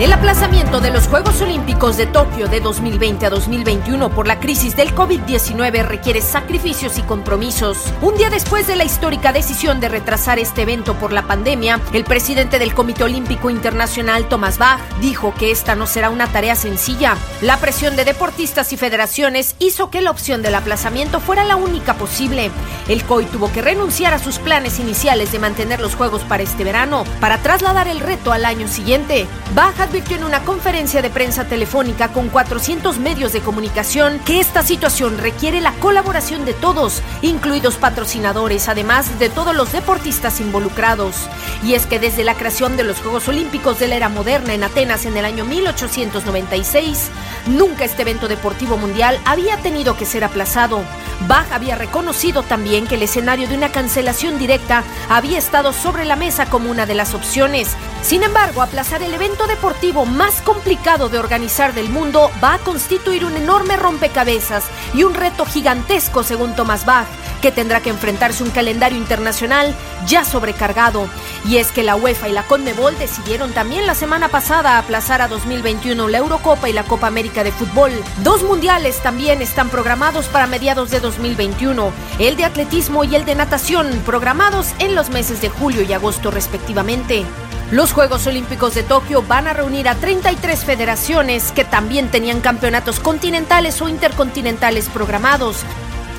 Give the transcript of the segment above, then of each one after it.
El aplazamiento de los Juegos Olímpicos de Tokio de 2020 a 2021 por la crisis del COVID-19 requiere sacrificios y compromisos. Un día después de la histórica decisión de retrasar este evento por la pandemia, el presidente del Comité Olímpico Internacional, Thomas Bach, dijo que esta no será una tarea sencilla. La presión de deportistas y federaciones hizo que la opción del aplazamiento fuera la única posible. El COI tuvo que renunciar a sus planes iniciales de mantener los Juegos para este verano, para trasladar el reto al año siguiente. Bach advirtió en una conferencia de prensa telefónica con 400 medios de comunicación que esta situación requiere la colaboración de todos, incluidos patrocinadores, además de todos los deportistas involucrados. Y es que desde la creación de los Juegos Olímpicos de la era moderna en Atenas en el año 1896, nunca este evento deportivo mundial había tenido que ser aplazado. Bach había reconocido también que el escenario de una cancelación directa había estado sobre la mesa como una de las opciones. Sin embargo, aplazar el evento deportivo más complicado de organizar del mundo va a constituir un enorme rompecabezas y un reto gigantesco, según Thomas Bach, que tendrá que enfrentarse un calendario internacional ya sobrecargado. Y es que la UEFA y la CONMEBOL decidieron también la semana pasada aplazar a 2021 la Eurocopa y la Copa América de Fútbol. Dos mundiales también están programados para mediados de 2021, el de atletismo y el de natación, programados en los meses de julio y agosto respectivamente. Los Juegos Olímpicos de Tokio van a reunir a 33 federaciones que también tenían campeonatos continentales o intercontinentales programados.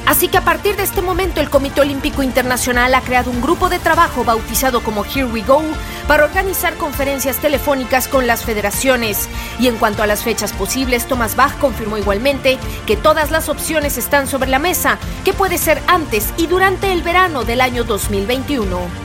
Así que a partir de este momento el Comité Olímpico Internacional ha creado un grupo de trabajo bautizado como Here We Go para organizar conferencias telefónicas con las federaciones. Y en cuanto a las fechas posibles, Thomas Bach confirmó igualmente que todas las opciones están sobre la mesa, que puede ser antes y durante el verano del año 2021.